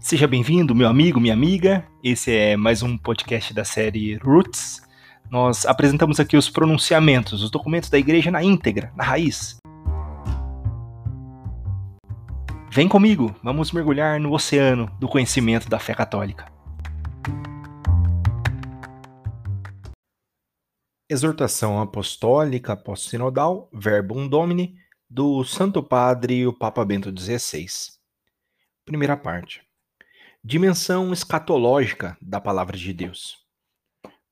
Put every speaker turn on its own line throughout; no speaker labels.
Seja bem-vindo, meu amigo, minha amiga. Esse é mais um podcast da série Roots. Nós apresentamos aqui os pronunciamentos, os documentos da igreja na íntegra, na raiz. Vem comigo, vamos mergulhar no oceano do conhecimento da fé católica. Exortação Apostólica Pós-Sinodal Verbum Domini do Santo Padre o Papa Bento XVI. Primeira parte. Dimensão escatológica da Palavra de Deus.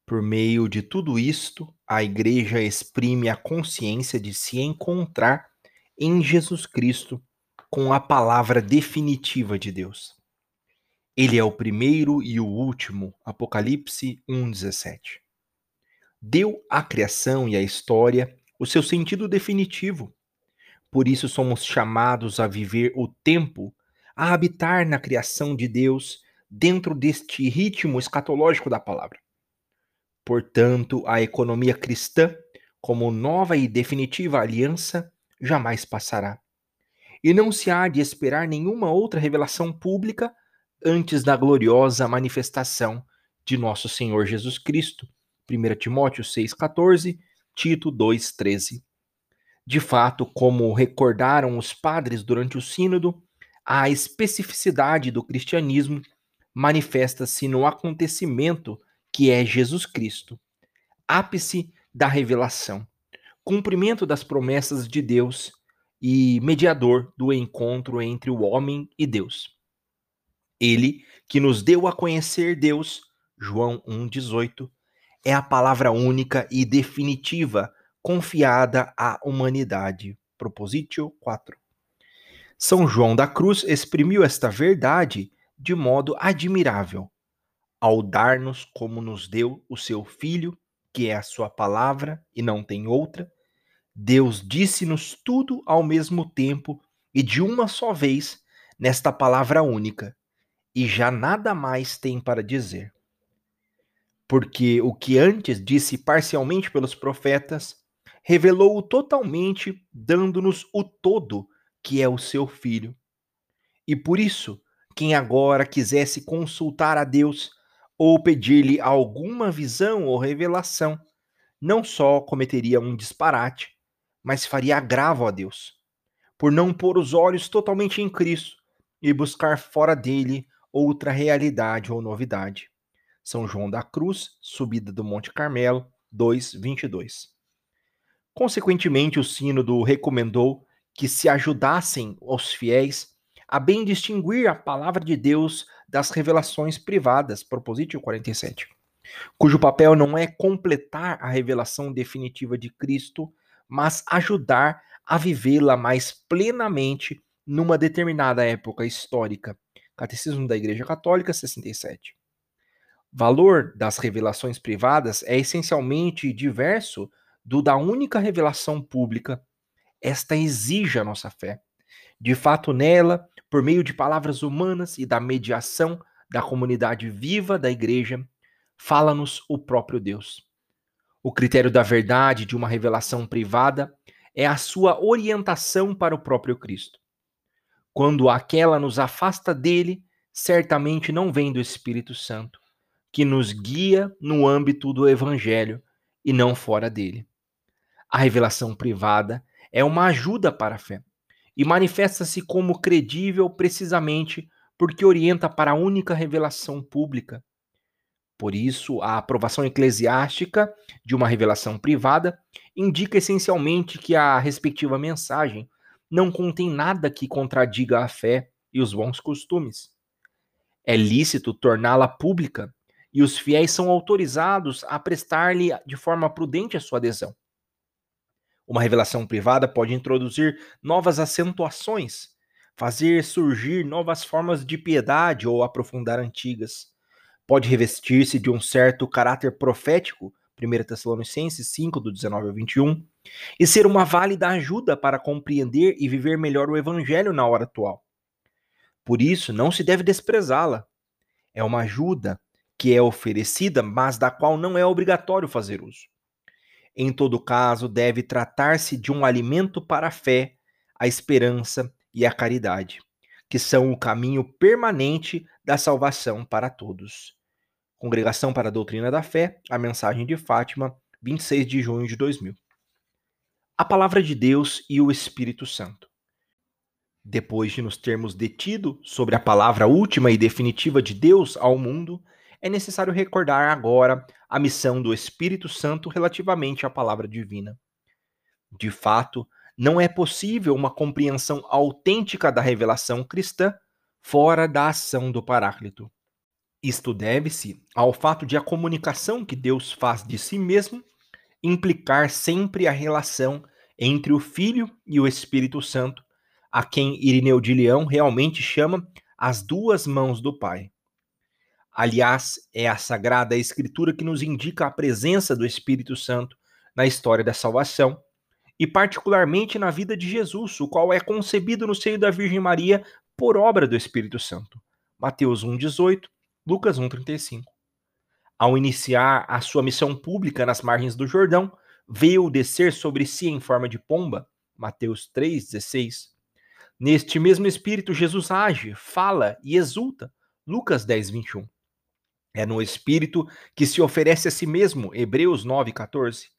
Por meio de tudo isto, a Igreja exprime a consciência de se encontrar em Jesus Cristo com a palavra definitiva de Deus. Ele é o primeiro e o último. Apocalipse 1:17 deu à criação e à história o seu sentido definitivo. Por isso somos chamados a viver o tempo, a habitar na criação de Deus dentro deste ritmo escatológico da palavra. Portanto, a economia cristã, como nova e definitiva aliança, jamais passará. E não se há de esperar nenhuma outra revelação pública antes da gloriosa manifestação de nosso Senhor Jesus Cristo, 1 Timóteo 6,14, Tito 2,13. De fato, como recordaram os padres durante o Sínodo, a especificidade do cristianismo manifesta-se no acontecimento que é Jesus Cristo, ápice da revelação, cumprimento das promessas de Deus e mediador do encontro entre o homem e Deus. Ele que nos deu a conhecer Deus, João 1,18, é a palavra única e definitiva confiada à humanidade. Propositio 4. São João da Cruz exprimiu esta verdade de modo admirável, ao dar-nos como nos deu o seu Filho, que é a sua palavra e não tem outra. Deus disse-nos tudo ao mesmo tempo e de uma só vez nesta palavra única, e já nada mais tem para dizer porque o que antes disse parcialmente pelos profetas, revelou-o totalmente, dando-nos o todo, que é o seu Filho. E por isso, quem agora quisesse consultar a Deus ou pedir-lhe alguma visão ou revelação, não só cometeria um disparate, mas faria agravo a Deus, por não pôr os olhos totalmente em Cristo e buscar fora dele outra realidade ou novidade. São João da Cruz, subida do Monte Carmelo, 2:22. Consequentemente, o sínodo recomendou que se ajudassem os fiéis a bem distinguir a palavra de Deus das revelações privadas, Propositio 47, cujo papel não é completar a revelação definitiva de Cristo, mas ajudar a vivê-la mais plenamente numa determinada época histórica. Catecismo da Igreja Católica 67 valor das revelações privadas é essencialmente diverso do da única revelação pública. Esta exige a nossa fé. De fato, nela, por meio de palavras humanas e da mediação da comunidade viva da igreja, fala-nos o próprio Deus. O critério da verdade de uma revelação privada é a sua orientação para o próprio Cristo. Quando aquela nos afasta dele, certamente não vem do Espírito Santo que nos guia no âmbito do evangelho e não fora dele. A revelação privada é uma ajuda para a fé e manifesta-se como credível precisamente porque orienta para a única revelação pública. Por isso, a aprovação eclesiástica de uma revelação privada indica essencialmente que a respectiva mensagem não contém nada que contradiga a fé e os bons costumes. É lícito torná-la pública e os fiéis são autorizados a prestar-lhe de forma prudente a sua adesão. Uma revelação privada pode introduzir novas acentuações, fazer surgir novas formas de piedade ou aprofundar antigas. Pode revestir-se de um certo caráter profético, 1 Tessalonicenses 5, do 19 ao 21, e ser uma válida ajuda para compreender e viver melhor o Evangelho na hora atual. Por isso, não se deve desprezá-la. É uma ajuda que é oferecida, mas da qual não é obrigatório fazer uso. Em todo caso, deve tratar-se de um alimento para a fé, a esperança e a caridade, que são o caminho permanente da salvação para todos. Congregação para a Doutrina da Fé, a mensagem de Fátima, 26 de junho de 2000. A palavra de Deus e o Espírito Santo. Depois de nos termos detido sobre a palavra última e definitiva de Deus ao mundo, é necessário recordar agora a missão do Espírito Santo relativamente à palavra divina. De fato, não é possível uma compreensão autêntica da revelação cristã fora da ação do Paráclito. Isto deve-se ao fato de a comunicação que Deus faz de si mesmo implicar sempre a relação entre o Filho e o Espírito Santo, a quem Irineu de Leão realmente chama as duas mãos do Pai. Aliás, é a Sagrada Escritura que nos indica a presença do Espírito Santo na história da salvação e, particularmente, na vida de Jesus, o qual é concebido no seio da Virgem Maria por obra do Espírito Santo. Mateus 1,18, Lucas 1,35. Ao iniciar a sua missão pública nas margens do Jordão, veio descer sobre si em forma de pomba. Mateus 3,16. Neste mesmo espírito, Jesus age, fala e exulta. Lucas 10, 21. É no espírito que se oferece a si mesmo. Hebreus 9, 14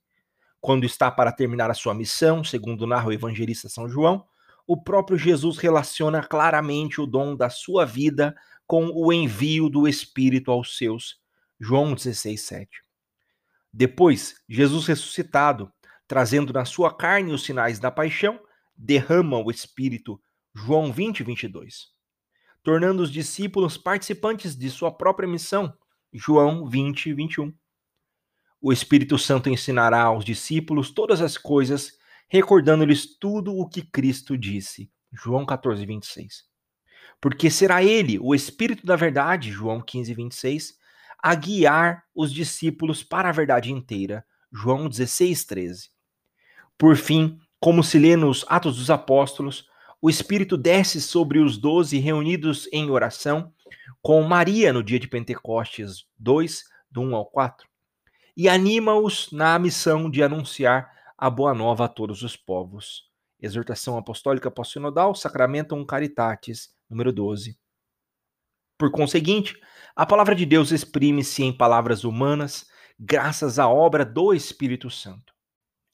quando está para terminar a sua missão, segundo narra o evangelista São João, o próprio Jesus relaciona claramente o dom da sua vida com o envio do Espírito aos seus. João 16, 7. Depois, Jesus ressuscitado, trazendo na sua carne os sinais da paixão, derrama o Espírito. João 20, 22. Tornando os discípulos participantes de sua própria missão. João 20, 21. O Espírito Santo ensinará aos discípulos todas as coisas, recordando-lhes tudo o que Cristo disse. João 14, 26. Porque será ele, o Espírito da verdade, João 15, 26, a guiar os discípulos para a verdade inteira. João 16, 13. Por fim, como se lê nos Atos dos Apóstolos, o Espírito desce sobre os doze reunidos em oração, com Maria no dia de Pentecostes 2, do 1 ao 4 e anima-os na missão de anunciar a boa nova a todos os povos. Exortação Apostólica Pós-Sinodal, Sacramentum Caritatis, número 12. Por conseguinte, a palavra de Deus exprime-se em palavras humanas, graças à obra do Espírito Santo.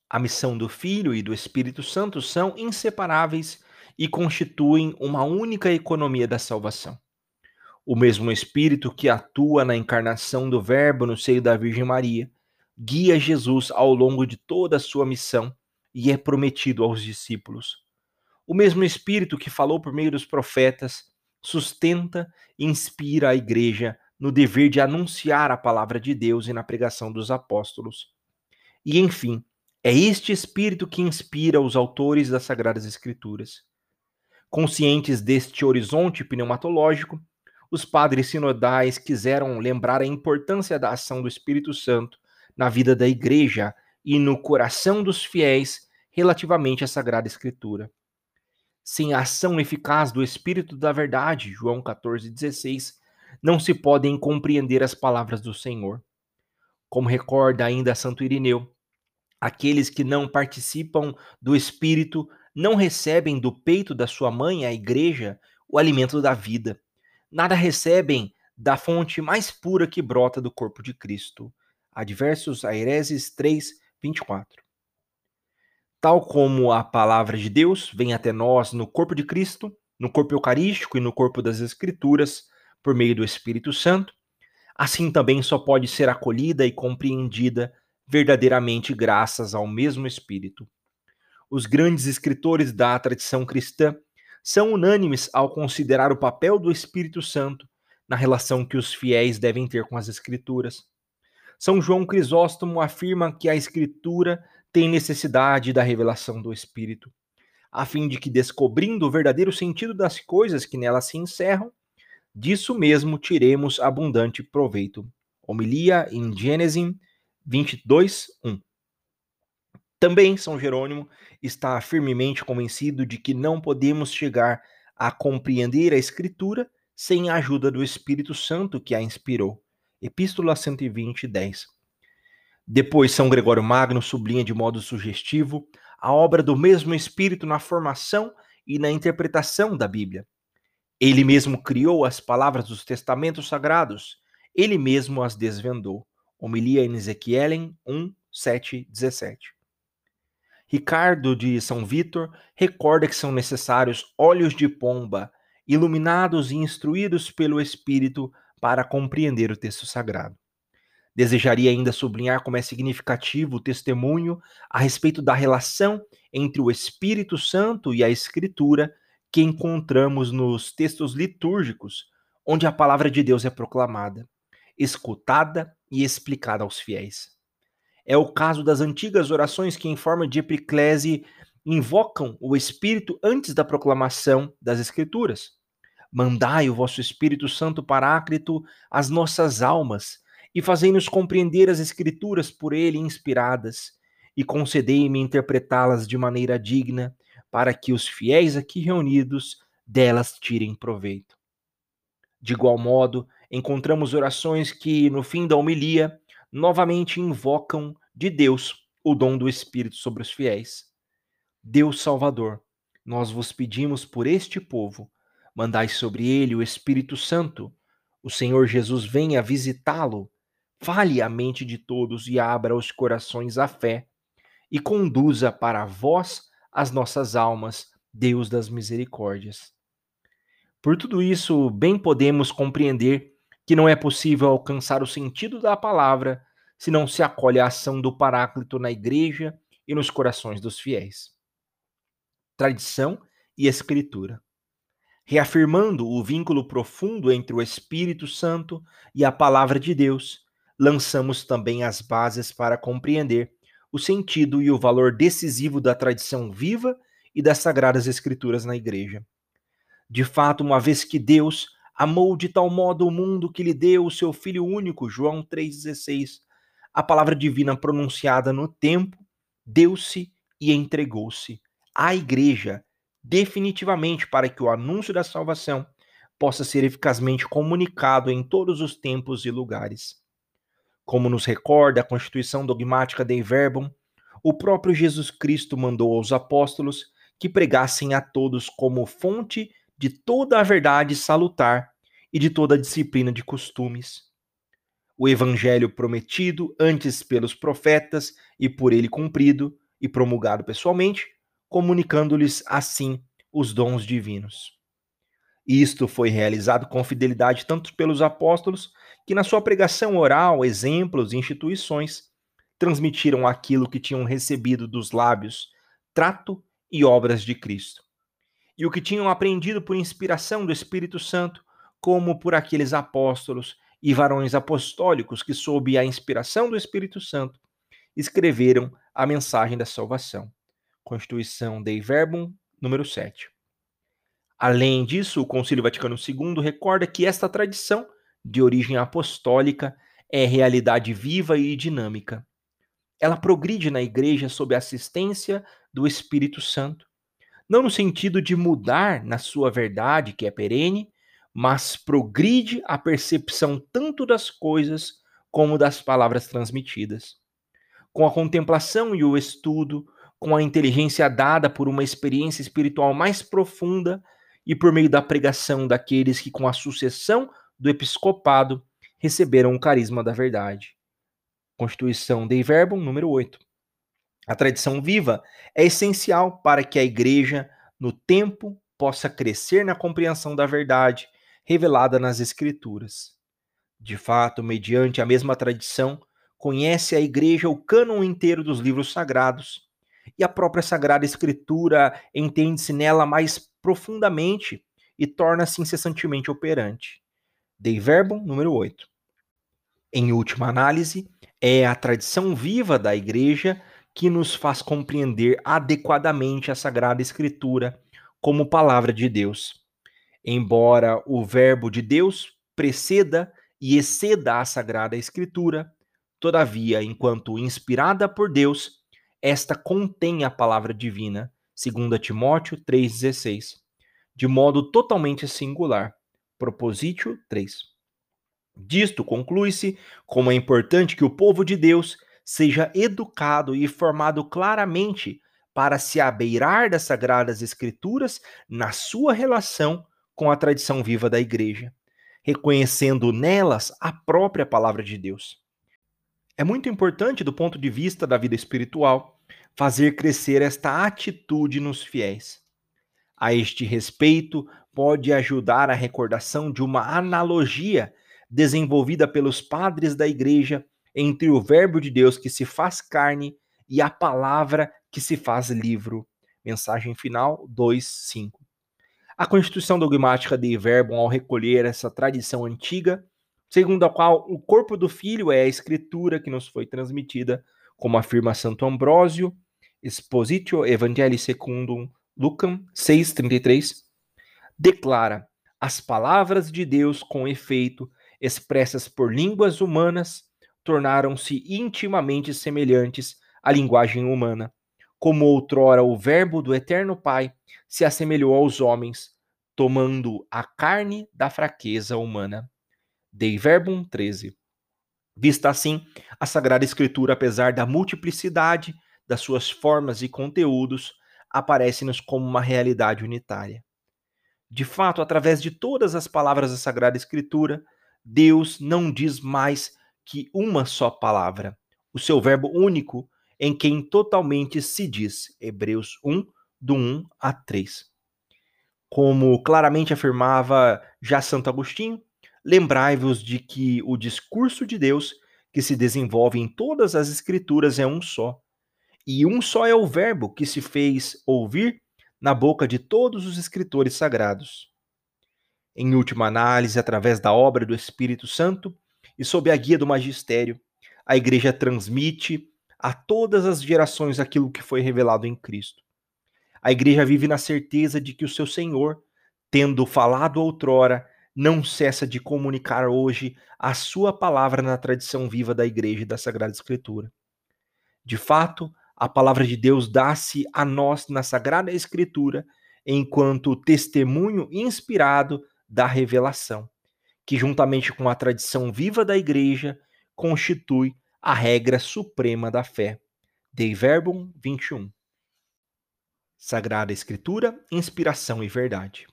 A missão do Filho e do Espírito Santo são inseparáveis e constituem uma única economia da salvação. O mesmo Espírito que atua na encarnação do Verbo no seio da Virgem Maria guia Jesus ao longo de toda a sua missão e é prometido aos discípulos. O mesmo Espírito que falou por meio dos profetas sustenta e inspira a igreja no dever de anunciar a palavra de Deus e na pregação dos apóstolos. E, enfim, é este Espírito que inspira os autores das Sagradas Escrituras. Conscientes deste horizonte pneumatológico, os padres sinodais quiseram lembrar a importância da ação do Espírito Santo na vida da igreja e no coração dos fiéis relativamente à Sagrada Escritura. Sem a ação eficaz do Espírito da Verdade, João 14,16, não se podem compreender as palavras do Senhor. Como recorda ainda Santo Irineu, aqueles que não participam do Espírito não recebem do peito da sua mãe, a igreja, o alimento da vida. Nada recebem da fonte mais pura que brota do corpo de Cristo. Adversos Aireses 3, 24. Tal como a palavra de Deus vem até nós no corpo de Cristo, no corpo eucarístico e no corpo das Escrituras, por meio do Espírito Santo, assim também só pode ser acolhida e compreendida verdadeiramente graças ao mesmo Espírito. Os grandes escritores da tradição cristã são unânimes ao considerar o papel do Espírito Santo na relação que os fiéis devem ter com as Escrituras. São João Crisóstomo afirma que a Escritura tem necessidade da revelação do Espírito, a fim de que, descobrindo o verdadeiro sentido das coisas que nela se encerram, disso mesmo tiremos abundante proveito. Homilia em Gênesis 22, 1. Também São Jerônimo está firmemente convencido de que não podemos chegar a compreender a Escritura sem a ajuda do Espírito Santo que a inspirou. Epístola 120, 10. Depois, São Gregório Magno sublinha de modo sugestivo a obra do mesmo Espírito na formação e na interpretação da Bíblia. Ele mesmo criou as palavras dos testamentos sagrados, ele mesmo as desvendou. Homilia em Ezequiel 1, 7, 17. Ricardo de São Vítor recorda que são necessários olhos de pomba, iluminados e instruídos pelo Espírito para compreender o texto sagrado. Desejaria ainda sublinhar como é significativo o testemunho a respeito da relação entre o Espírito Santo e a Escritura que encontramos nos textos litúrgicos, onde a palavra de Deus é proclamada, escutada e explicada aos fiéis. É o caso das antigas orações que, em forma de epiclese, invocam o Espírito antes da proclamação das Escrituras. Mandai o vosso Espírito Santo Paráclito às nossas almas e fazei-nos compreender as Escrituras por ele inspiradas e concedei-me interpretá-las de maneira digna, para que os fiéis aqui reunidos delas tirem proveito. De igual modo, encontramos orações que, no fim da homilia, novamente invocam de Deus o dom do Espírito sobre os fiéis. Deus Salvador, nós vos pedimos por este povo, mandai sobre ele o Espírito Santo. O Senhor Jesus venha visitá-lo, fale a mente de todos e abra os corações à fé, e conduza para vós as nossas almas, Deus das misericórdias. Por tudo isso, bem podemos compreender que não é possível alcançar o sentido da palavra se não se acolhe a ação do Paráclito na igreja e nos corações dos fiéis. Tradição e Escritura. Reafirmando o vínculo profundo entre o Espírito Santo e a Palavra de Deus, lançamos também as bases para compreender o sentido e o valor decisivo da tradição viva e das Sagradas Escrituras na Igreja. De fato, uma vez que Deus amou de tal modo o mundo que lhe deu o seu Filho único, João 3,16. A palavra divina pronunciada no tempo deu-se e entregou-se à igreja, definitivamente para que o anúncio da salvação possa ser eficazmente comunicado em todos os tempos e lugares. Como nos recorda a Constituição Dogmática Dei Verbum, o próprio Jesus Cristo mandou aos apóstolos que pregassem a todos como fonte de toda a verdade salutar e de toda a disciplina de costumes. O evangelho prometido antes pelos profetas e por ele cumprido e promulgado pessoalmente, comunicando-lhes assim os dons divinos. Isto foi realizado com fidelidade tanto pelos apóstolos, que na sua pregação oral, exemplos e instituições transmitiram aquilo que tinham recebido dos lábios, trato e obras de Cristo e o que tinham aprendido por inspiração do Espírito Santo, como por aqueles apóstolos e varões apostólicos que, sob a inspiração do Espírito Santo, escreveram a mensagem da salvação. Constituição Dei Verbum, número 7. Além disso, o Concílio Vaticano II recorda que esta tradição, de origem apostólica, é realidade viva e dinâmica. Ela progride na Igreja sob a assistência do Espírito Santo, não no sentido de mudar na sua verdade, que é perene, mas progride a percepção tanto das coisas como das palavras transmitidas. Com a contemplação e o estudo, com a inteligência dada por uma experiência espiritual mais profunda e por meio da pregação daqueles que, com a sucessão do episcopado, receberam o carisma da verdade. Constituição Dei Verbum, número 8. A tradição viva é essencial para que a igreja, no tempo, possa crescer na compreensão da verdade revelada nas Escrituras. De fato, mediante a mesma tradição, conhece a igreja o cânon inteiro dos livros sagrados, e a própria Sagrada Escritura entende-se nela mais profundamente e torna-se incessantemente operante. Dei Verbum, número 8. Em última análise, é a tradição viva da igreja que nos faz compreender adequadamente a Sagrada Escritura como palavra de Deus. Embora o Verbo de Deus preceda e exceda a Sagrada Escritura, todavia, enquanto inspirada por Deus, esta contém a palavra divina, segundo Timóteo 3,16, de modo totalmente singular. Propositio 3. Disto conclui-se como é importante que o povo de Deus seja educado e formado claramente para se abeirar das sagradas escrituras na sua relação com a tradição viva da igreja, reconhecendo nelas a própria palavra de Deus. É muito importante, do ponto de vista da vida espiritual, fazer crescer esta atitude nos fiéis. A este respeito, pode ajudar a recordação de uma analogia desenvolvida pelos padres da igreja entre o Verbo de Deus que se faz carne e a palavra que se faz livro. Mensagem final 2:5. A constituição dogmática de Verbo, ao recolher essa tradição antiga, segundo a qual o corpo do Filho é a escritura que nos foi transmitida, como afirma Santo Ambrósio, Expositio Evangelii Secundum Lucam 6:33, declara as palavras de Deus com efeito expressas por línguas humanas tornaram-se intimamente semelhantes à linguagem humana, como outrora o Verbo do Eterno Pai se assemelhou aos homens, tomando a carne da fraqueza humana. Dei Verbum 13. Vista assim, a Sagrada Escritura, apesar da multiplicidade das suas formas e conteúdos, aparece-nos como uma realidade unitária. De fato, através de todas as palavras da Sagrada Escritura, Deus não diz mais que uma só palavra, o seu verbo único, em quem totalmente se diz. Hebreus 1, do 1 a 3. Como claramente afirmava já Santo Agostinho, lembrai-vos de que o discurso de Deus, que se desenvolve em todas as Escrituras, é um só. E um só é o Verbo que se fez ouvir na boca de todos os escritores sagrados. Em última análise, através da obra do Espírito Santo e sob a guia do magistério, a Igreja transmite a todas as gerações aquilo que foi revelado em Cristo. A Igreja vive na certeza de que o seu Senhor, tendo falado outrora, não cessa de comunicar hoje a sua palavra na tradição viva da Igreja e da Sagrada Escritura. De fato, a palavra de Deus dá-se a nós na Sagrada Escritura enquanto testemunho inspirado da revelação, que, juntamente com a tradição viva da Igreja, constitui a regra suprema da fé. Dei Verbum 21. Sagrada Escritura, inspiração e verdade.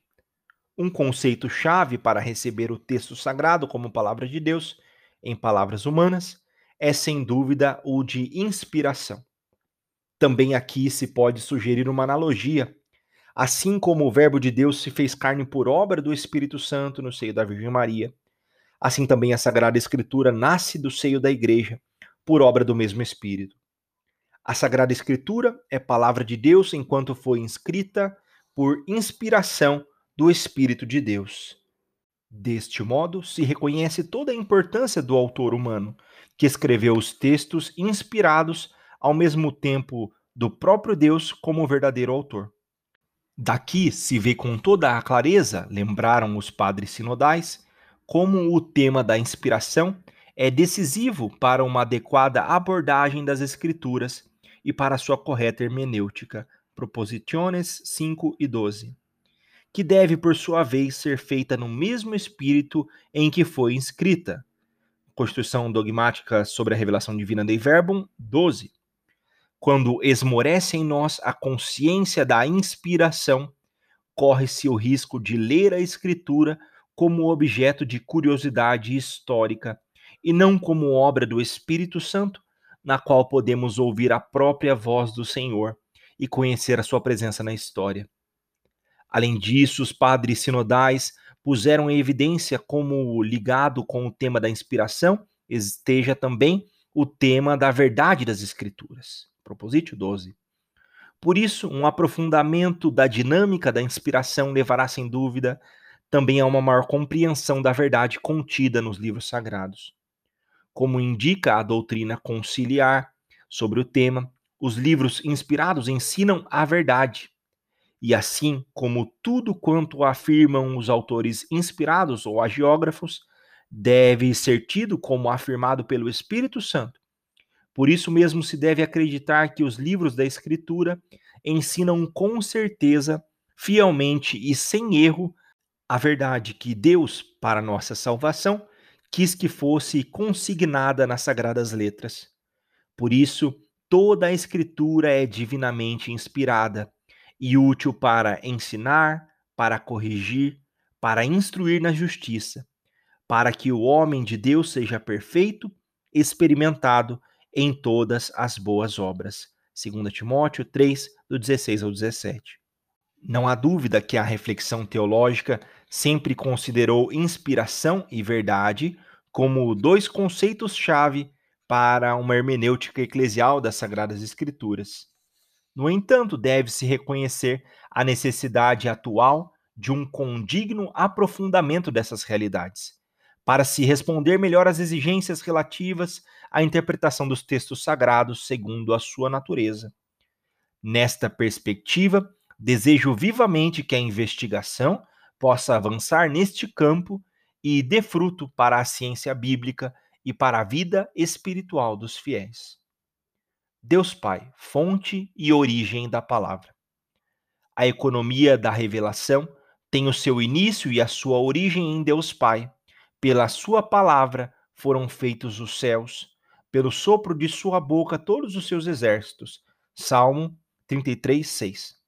Um conceito-chave para receber o texto sagrado como palavra de Deus, em palavras humanas, é sem dúvida o de inspiração. Também aqui se pode sugerir uma analogia Assim como o Verbo de Deus se fez carne por obra do Espírito Santo no seio da Virgem Maria, assim também a Sagrada Escritura nasce do seio da Igreja, por obra do mesmo Espírito. A Sagrada Escritura é palavra de Deus enquanto foi inscrita por inspiração do Espírito de Deus. Deste modo, se reconhece toda a importância do autor humano, que escreveu os textos inspirados ao mesmo tempo do próprio Deus como verdadeiro autor. Daqui se vê com toda a clareza, lembraram os padres sinodais, como o tema da inspiração é decisivo para uma adequada abordagem das Escrituras e para sua correta hermenêutica. Proposiciones 5 e 12. Que deve, por sua vez, ser feita no mesmo espírito em que foi inscrita. Constituição dogmática sobre a revelação divina Dei Verbum 12 quando esmorece em nós a consciência da inspiração, corre-se o risco de ler a Escritura como objeto de curiosidade histórica e não como obra do Espírito Santo, na qual podemos ouvir a própria voz do Senhor e conhecer a sua presença na história. Além disso, os padres sinodais puseram em evidência como ligado com o tema da inspiração esteja também o tema da verdade das Escrituras. Propositio 12. Por isso, um aprofundamento da dinâmica da inspiração levará, sem dúvida, também a uma maior compreensão da verdade contida nos livros sagrados. Como indica a doutrina conciliar sobre o tema, os livros inspirados ensinam a verdade. E assim como tudo quanto afirmam os autores inspirados ou agiógrafos, deve ser tido como afirmado pelo Espírito Santo por isso mesmo se deve acreditar que os livros da Escritura ensinam com certeza, fielmente e sem erro, a verdade que Deus, para nossa salvação, quis que fosse consignada nas sagradas letras. Por isso, toda a Escritura é divinamente inspirada e útil para ensinar, para corrigir, para instruir na justiça, para que o homem de Deus seja perfeito, experimentado em todas as boas obras. 2 Timóteo 3, do 16 ao 17. Não há dúvida que a reflexão teológica sempre considerou inspiração e verdade como dois conceitos-chave para uma hermenêutica eclesial das Sagradas Escrituras. No entanto, deve-se reconhecer a necessidade atual de um condigno aprofundamento dessas realidades, para se responder melhor às exigências relativas à interpretação dos textos sagrados segundo a sua natureza. Nesta perspectiva, desejo vivamente que a investigação possa avançar neste campo e dê fruto para a ciência bíblica e para a vida espiritual dos fiéis. Deus Pai, fonte e origem da palavra. A economia da revelação tem o seu início e a sua origem em Deus Pai. Pela sua palavra foram feitos os céus, pelo sopro de sua boca todos os seus exércitos. Salmo 33, 6.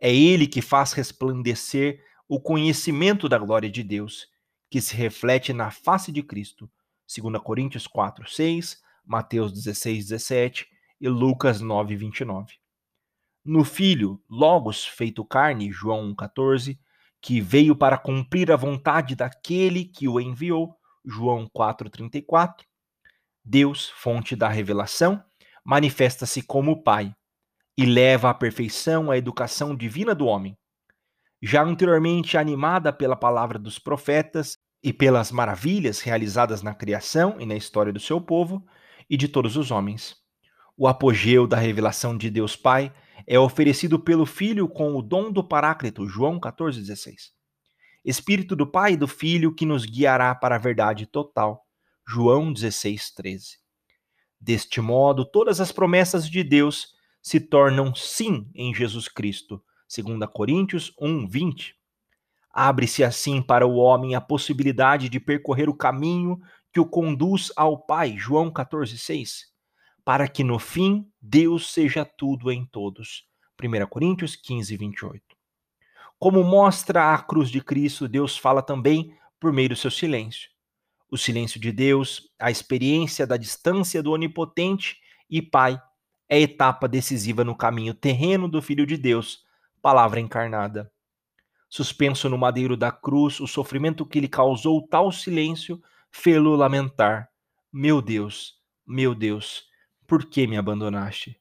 É ele que faz resplandecer o conhecimento da glória de Deus, que se reflete na face de Cristo. 2 Coríntios 4, 6, Mateus 16, 17 e Lucas 9, 29. No Filho, Logos feito carne, João 14, que veio para cumprir a vontade daquele que o enviou, João 4,34. Deus, fonte da revelação, manifesta-se como Pai e leva à perfeição a educação divina do homem. Já anteriormente animada pela palavra dos profetas e pelas maravilhas realizadas na criação e na história do seu povo e de todos os homens. O apogeu da revelação de Deus Pai é oferecido pelo Filho com o dom do Paráclito, João 14,16. Espírito do Pai e do Filho que nos guiará para a verdade total, João 16,13. Deste modo, todas as promessas de Deus se tornam sim em Jesus Cristo, 2 Coríntios 1:20. Abre-se assim para o homem a possibilidade de percorrer o caminho que o conduz ao Pai, João 14,6 para que no fim Deus seja tudo em todos. 1 Coríntios 15, 28. Como mostra a cruz de Cristo, Deus fala também por meio do seu silêncio. O silêncio de Deus, a experiência da distância do Onipotente e Pai, é etapa decisiva no caminho terreno do Filho de Deus, palavra encarnada. Suspenso no madeiro da cruz, o sofrimento que lhe causou tal silêncio fê-lo lamentar: Meu Deus, meu Deus, por que me abandonaste?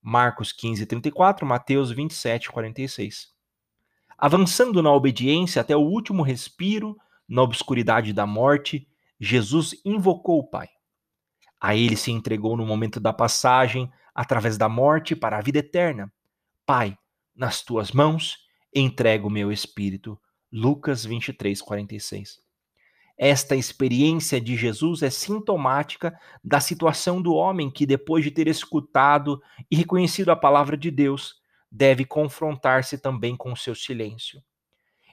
Marcos 15, 34, Mateus 27, 46. Avançando na obediência até o último respiro, na obscuridade da morte, Jesus invocou o Pai. A ele se entregou no momento da passagem, através da morte para a vida eterna. Pai, nas tuas mãos entrego o meu espírito. Lucas 23, 46. Esta experiência de Jesus é sintomática da situação do homem que, depois de ter escutado e reconhecido a palavra de Deus, deve confrontar-se também com o seu silêncio.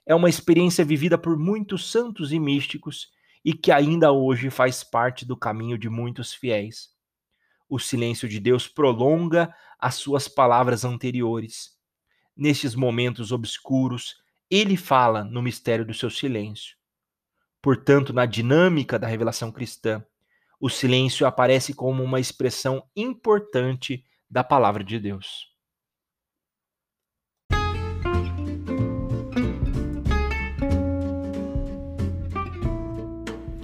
É uma experiência vivida por muitos santos e místicos e que ainda hoje faz parte do caminho de muitos fiéis. O silêncio de Deus prolonga as suas palavras anteriores. Nestes momentos obscuros, ele fala no mistério do seu silêncio. Portanto, na dinâmica da revelação cristã, o silêncio aparece como uma expressão importante da palavra de Deus.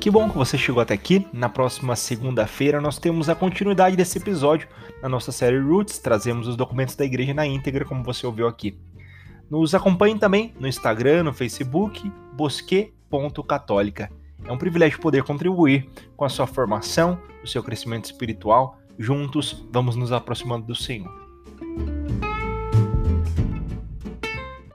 Que bom que você chegou até aqui. Na próxima segunda-feira nós temos a continuidade desse episódio na nossa série Roots. Trazemos os documentos da igreja na íntegra, como você ouviu aqui. Nos acompanhe também no Instagram, no Facebook, Bosque Católica. É um privilégio poder contribuir com a sua formação, o seu crescimento espiritual. Juntos, vamos nos aproximando do Senhor.